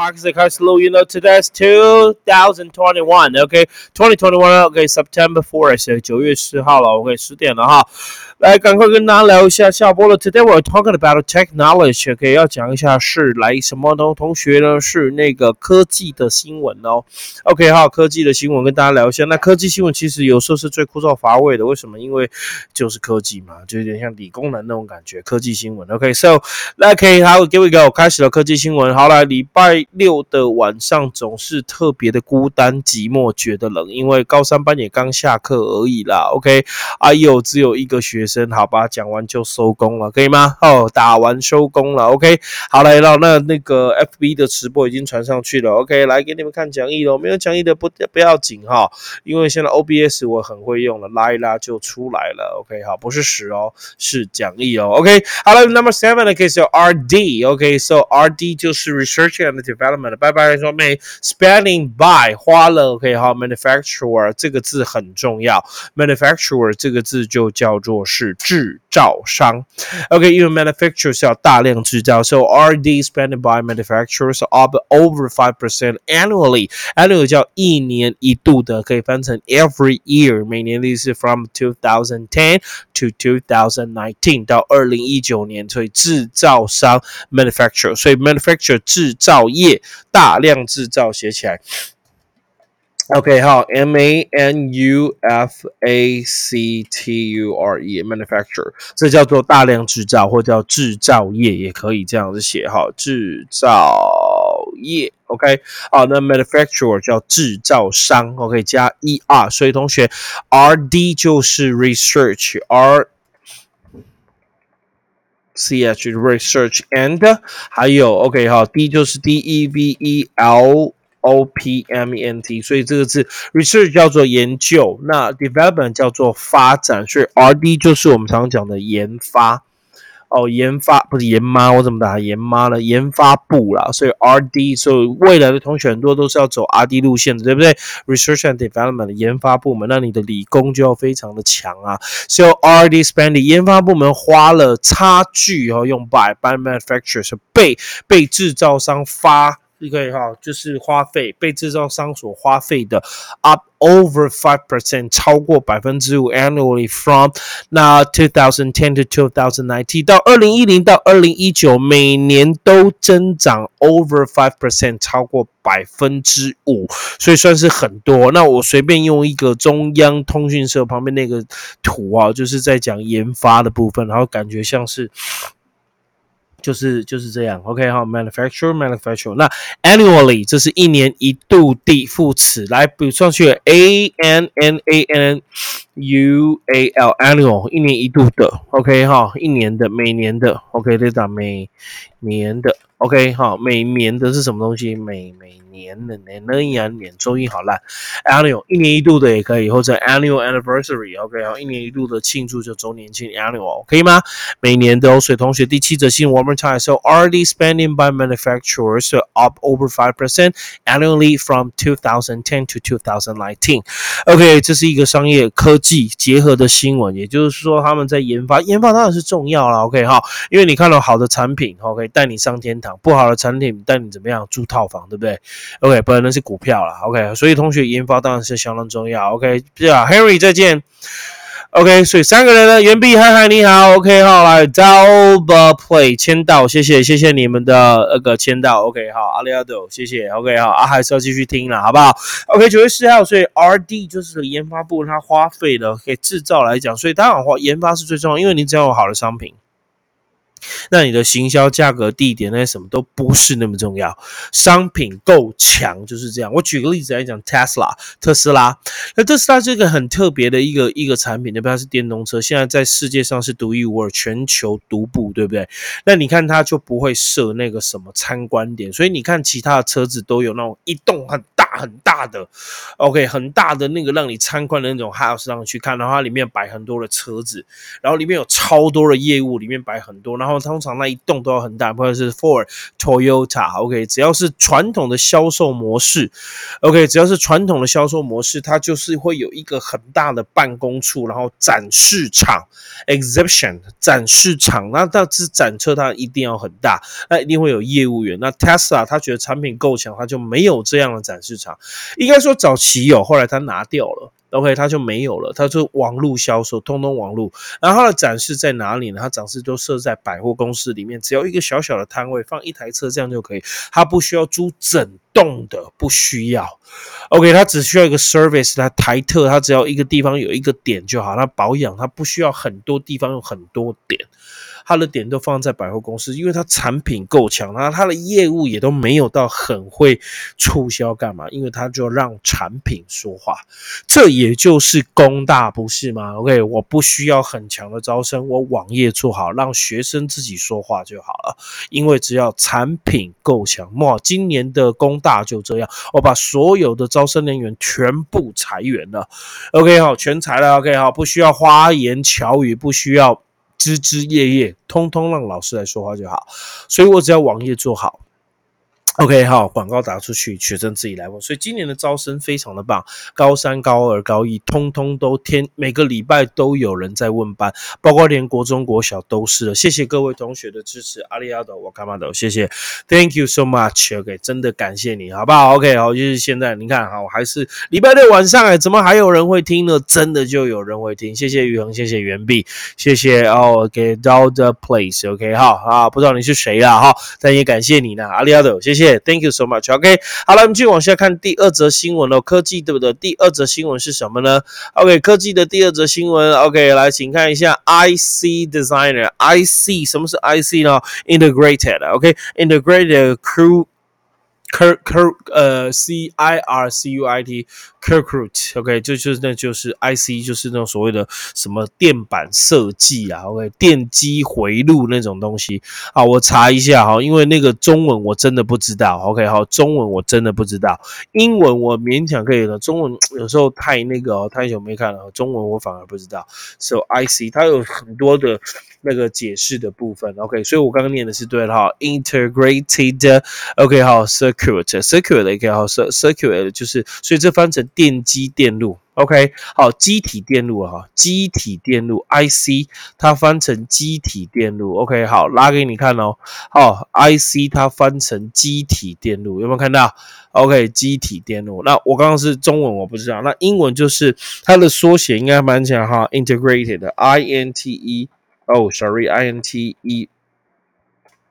Parks 开始录音了。Today's 2021, OK, 2021, OK, September 4th，九月十号了，OK，十点了哈。来，赶快跟大家聊一下下播了。Today we're talking about technology，OK，要讲一下是来什么呢？同学呢是那个科技的新闻哦。OK，好，科技的新闻跟大家聊一下。那科技新闻其实有时候是最枯燥乏味的，为什么？因为就是科技嘛，就有点像理工男那种感觉。科技新闻，OK，So，那可以好，Here we go，开始了科技新闻。好了，礼拜六的晚上总是特别的孤单寂寞，觉得冷，因为高三班也刚下课而已啦。OK，哎呦，只有一个学生。好吧，讲完就收工了，可以吗？哦，打完收工了，OK。好来了，那那个 FB 的直播已经传上去了，OK。来给你们看讲义了，没有讲义的不不要紧哈，因为现在 OBS 我很会用了，拉一拉就出来了，OK。好，不是十哦，是讲义哦，OK。好了，Number Seven 的 case 叫 RD，OK，So RD 就是 Research and Development，拜拜说没 Spending by 花了，OK。好，Manufacturer 这个字很重要，Manufacturer 这个字就叫做是。是制造商，OK，因为 manufacturers 是要大量制造，so R&D spending by manufacturers up over five percent annually。annual 叫一年一度的，可以翻成 every year，每年的意思 from two thousand ten to two thousand nineteen 到二零一九年，所以制造商 manufacturer，所以 manufacturer 制造业 大量制造写起来。OK，好，M A N U F A C T U R E，manufacture，这叫做大量制造，或叫制造业，也可以这样子写哈，制造业。OK，好，那 manufacturer 叫制造商，OK，加 E R，所以同学，R D 就是 research，R C H research and，还有 OK，哈，D 就是 D E V E L。O P M E N T，所以这个字 research 叫做研究，那 development 叫做发展，所以 R D 就是我们常常讲的研发哦，研发不是研妈，我怎么打研妈了？研发部啦，所以 R D，所以未来的同学很多都是要走 R D 路线的，对不对？Research and Development 的研发部门，那你的理工就要非常的强啊。So R D spending 研发部门花了差距哦，用 by by manufacturers 被被制造商发。可以哈，就是花费被制造商所花费的 up over five percent，超过百分之五 annually from 那 two thousand ten to two thousand nineteen 到二零一零到二零一九，每年都增长 over five percent，超过百分之五，所以算是很多。那我随便用一个中央通讯社旁边那个图啊，就是在讲研发的部分，然后感觉像是。就是就是这样，OK 哈，manufacture manufacture。那 annually 这是一年一度的副词，来补上去，a n n a n u a l annual 一年一度的，OK 哈，一年的，每年的，OK 这打每年的。OK，好，每年的是什么东西？每每年的年呢？年年周一好烂，annual 一年一度的也可以，或者 annual anniversary，OK，好，一年一度的庆祝就周年庆 annual，可以吗？每年的水同学第七则新闻 one more time，so already spending by manufacturers up over five percent annually from 2010 to 2019。OK，这是一个商业科技结合的新闻，也就是说他们在研发，研发当然是重要了，OK，好，因为你看到好的产品，OK，带你上天堂。不好的产品带你怎么样住套房，对不对？OK，不能是股票了。OK，所以同学研发当然是相当重要。OK，是啊，Henry 再见。OK，所以三个人呢，袁碧，嗨嗨，你好。OK，好来 d o u b l e Play 签到，谢谢谢谢你们的那个签到。OK，好，阿里阿斗，谢谢。OK，好，啊还是要继续听了，好不好？OK，九月四号，所以 RD 就是研发部，它花费的给制造来讲，所以当然话研发是最重要，因为你只要有好的商品。那你的行销价格、地点那些什么都不是那么重要，商品够强就是这样。我举个例子来讲，Tesla 特斯拉，那特斯拉这个很特别的一个一个产品，对不对？它是电动车，现在在世界上是独一无二，全球独步，对不对？那你看它就不会设那个什么参观点，所以你看其他的车子都有那种一栋很很大的，OK，很大的那个让你参观的那种 house 上去看，然后它里面摆很多的车子，然后里面有超多的业务，里面摆很多，然后通常那一栋都要很大，不管是 for、Toyota，OK，只要是传统的销售模式，OK，只要是传统的销售模式，它就是会有一个很大的办公处，然后展示场 exhibition 展示场，那但是展车它一定要很大，那一定会有业务员。那 Tesla 他觉得产品够强，他就没有这样的展示场。应该说早期有，后来他拿掉了。OK，它就没有了。它就网络销售，通通网络。然后它的展示在哪里呢？它展示都设在百货公司里面，只要一个小小的摊位，放一台车这样就可以。它不需要租整栋的，不需要。OK，它只需要一个 service，它台特，它只要一个地方有一个点就好。它保养，它不需要很多地方有很多点。他的点都放在百货公司，因为他产品够强，然后他的业务也都没有到很会促销干嘛，因为他就让产品说话，这也就是工大不是吗？OK，我不需要很强的招生，我网页做好，让学生自己说话就好了，因为只要产品够强，哇，今年的工大就这样，我把所有的招生人员全部裁员了，OK 好，全裁了，OK 好，不需要花言巧语，不需要。枝枝叶叶，通通让老师来说话就好，所以我只要网页做好。OK，好，广告打出去，学生自己来问。所以今年的招生非常的棒，高三、高二、高一，通通都天每个礼拜都有人在问班，包括连国中、国小都是了。谢谢各位同学的支持，阿里阿斗，我干嘛都？谢谢，Thank you so much。OK，真的感谢你，好不好？OK，好，就是现在你看，好，还是礼拜六晚上，哎，怎么还有人会听呢？真的就有人会听。谢谢宇恒，谢谢袁碧，谢谢哦给到 the place，OK，好啊，不知道你是谁啦，哈，但也感谢你呢，阿里阿斗，谢谢。Thank you so much. OK，好了，我们继续往下看第二则新闻哦。科技对不对？第二则新闻是什么呢？OK，科技的第二则新闻。OK，来，请看一下 IC Designer。IC 什么是 IC 呢？Integrated。OK，Integrated Crew。Cur cur 呃 C I R C U I T circuit，OK，就就是那就是 I C，就是那种所谓的什么电板设计啊，OK，电机回路那种东西啊，我查一下哈，因为那个中文我真的不知道，OK，好，中文我真的不知道，英文我勉强可以了，中文有时候太那个哦太久没看了，中文我反而不知道，So I C 它有很多的。那个解释的部分，OK，所以我刚刚念的是对的哈，integrated，OK，好，circuit，circuit，OK，好，circuit 就是，所以这翻成电机电路，OK，好，机体电路哈，机体电路，IC 它翻成机体电路，OK，好，拉给你看哦，好，IC 它翻成机体电路，有没有看到？OK，机体电路，那我刚刚是中文我不知道，那英文就是它的缩写应该蛮讲哈，integrated，I N T E。Oh, sorry, I N T E.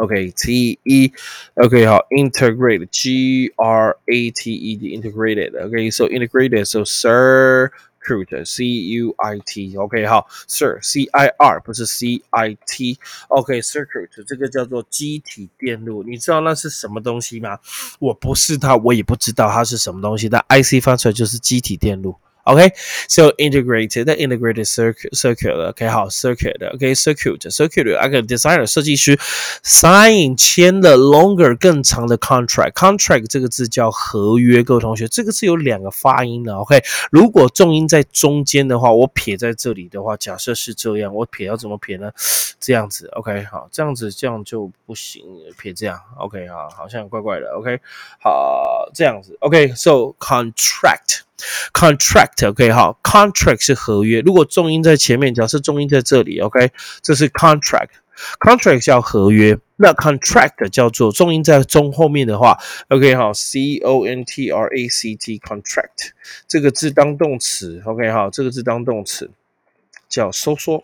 Okay, T E. Okay, 好，integrate G R A T E D integrated. Okay, so integrated. So circuit C U I T. OK，好，Sir C I R 不是 C I T。OK，circuit 这个叫做机体电路，你知道那是什么东西吗？我不是它，我也不知道它是什么东西，但 IC 发出来就是机体电路。 OK，so integrated, the integrated circuit, circuit. OK，好，circuit. OK, circuit, circuit. 那个 designer 设计师 sign 签了 longer 更长的 contract. Contract 这个字叫合约，各位同学，这个字有两个发音的。OK，如果重音在中间的话，我撇在这里的话，假设是这样，我撇要怎么撇呢？这样子。OK，好，这样子这样就不行，撇这样。OK，好，好像怪怪的。OK，好，这样子。OK，so contract. Contract，OK，哈，Contract 是合约。如果重音在前面，假设重音在这里，OK，这是 Contract，Contract 叫合约。那 Contract 叫做重音在中后面的话，OK，哈，C O N T R A C T，Contract 这个字当动词，OK，哈，这个字当动词叫收缩。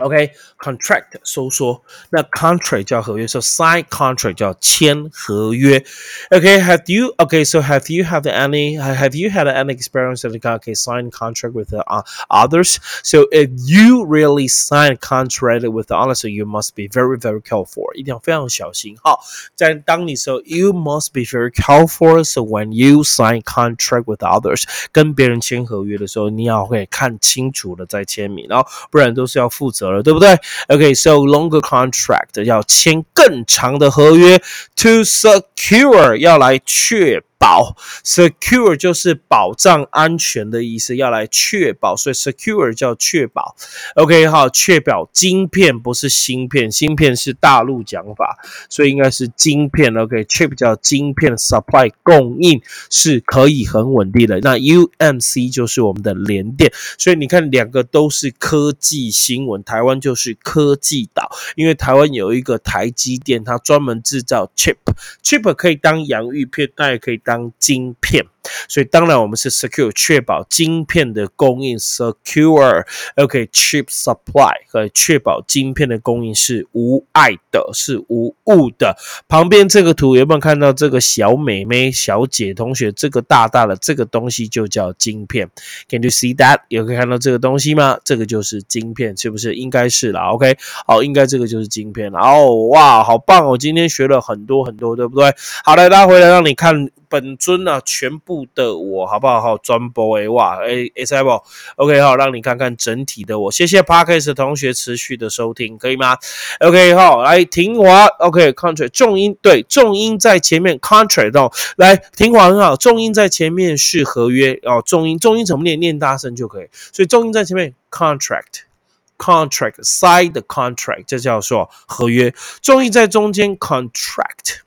OK，contract 收缩，那 contract 叫合约，so sign contract 叫签合约。OK，have you OK？So have you had any have you had any experience of okay sign contract with uh, others? So if you really sign contract with others, so you must be very very careful，一定要非常小心。好，在当你说 you must be very careful. So when you sign contract with others，跟别人签合约的时候，你要会看清楚了再签名，然后不然都是要负责。 对不对？OK，so longer contract 要签更长的合约，to secure 要来确保，secure 就是保障安全的意思，要来确保，所以 secure 叫确保。OK，好，确保晶片不是芯片，芯片是大陆讲法，所以应该是晶片。OK，chip 叫晶片，supply 供应是可以很稳定的。那 UMC 就是我们的联电，所以你看两个都是科技新闻，台湾就是科技岛，因为台湾有一个台积电，它专门制造 chip chip，chip 可以当洋芋片，那也可以当晶片。所以当然我们是 secure 确保晶片的供应，secure OK chip supply 可以确保晶片的供应是无碍的，是无误的。旁边这个图有没有看到这个小美眉小姐同学？这个大大的这个东西就叫晶片。Can you see that？有可以看到这个东西吗？这个就是晶片，是不是？应该是啦。OK，好，应该这个就是晶片了。哦，哇，好棒哦！今天学了很多很多，对不对？好来拉回来让你看。本尊啊，全部的我好不好？好，专播诶，哇，诶，S I B OK，好，让你看看整体的我。谢谢 Parkes 同学持续的收听，可以吗？OK，好，来，庭华，OK，Contract 重音对，重音在前面，Contract 哦，来，庭华很好，重音在前面是合约哦，重音重音怎么念？念大声就可以，所以重音在前面，Contract，Contract，Side Contract，这叫做合约，重音在中间，Contract。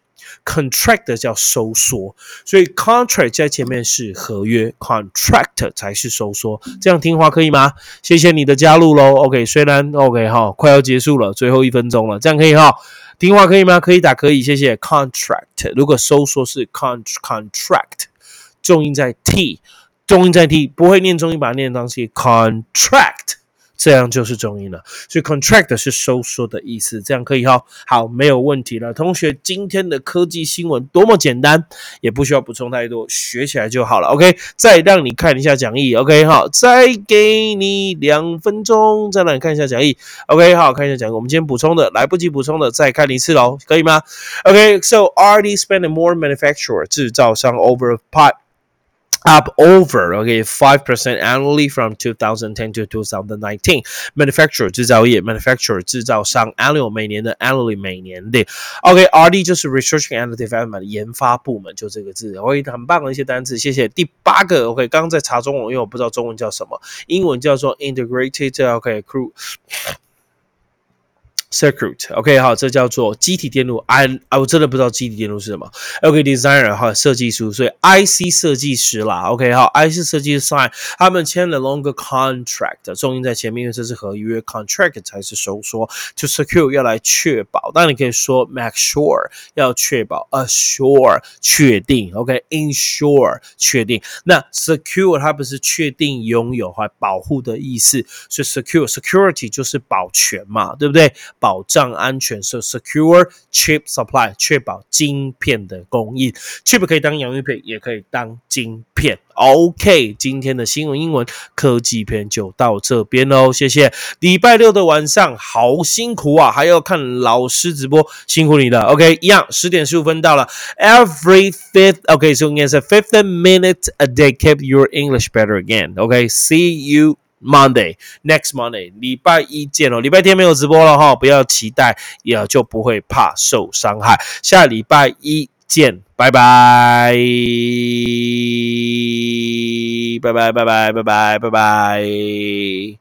Contract 叫收缩，所以 contract 在前面是合约，contract 才是收缩。这样听话可以吗？谢谢你的加入喽。OK，虽然 OK 哈，快要结束了，最后一分钟了，这样可以哈？听话可以吗？可以打可以，谢谢。contract 如果收缩是 con contract，重音在 t，重音在 t，不会念重音，把它念当是 contract。这样就是中音了，所以 contract 是收缩的意思，这样可以哈，好，没有问题了。同学，今天的科技新闻多么简单，也不需要补充太多，学起来就好了。OK，再让你看一下讲义。OK，好，再给你两分钟，再让你看一下讲义。OK，好，看一下讲义。我们今天补充的来不及补充的，再看一次喽，可以吗？OK，so already spend more manufacturer 制造商 over part。Up over okay five percent annually from 2010 to 2019. Manufacturer 制造业，manufacturer 制造商，annual 每年的，annually 每年的。OK，RD 就是 research and development 研发部门，就这个字。OK，很棒的一些单词，谢谢。第八个 OK，刚刚在查中文，因为我不知道中文叫什么，英文叫做 integrated OK crew。Circuit，OK，好，这叫做机体电路。I 啊，我真的不知道机体电路是什么。OK，designer 哈，设计师，所以 IC 设计师啦。OK，好，IC 设计师 sign，他们签了 longer contract，重音在前面，因为这是合约，contract 才是收缩。To secure 要来确保，当然你可以说 make sure 要确保，assure 确定，OK，ensure 确定。那 secure 它不是确定拥有还保护的意思，所以 secure security 就是保全嘛，对不对？保障安全是 secure chip supply，确保晶片的供应。chip 可以当洋芋片，也可以当晶片。OK，今天的新闻英文科技片就到这边喽，谢谢。礼拜六的晚上好辛苦啊，还要看老师直播，辛苦你了。OK，一样，十点十五分到了。Every fifth，OK，so it's a fifth minute a day keep your English better again. OK，see you. monday next monday 礼拜一见哦礼拜天没有直播了哈不要期待也就不会怕受伤害。下礼拜一见拜拜拜。拜拜拜拜拜拜拜拜。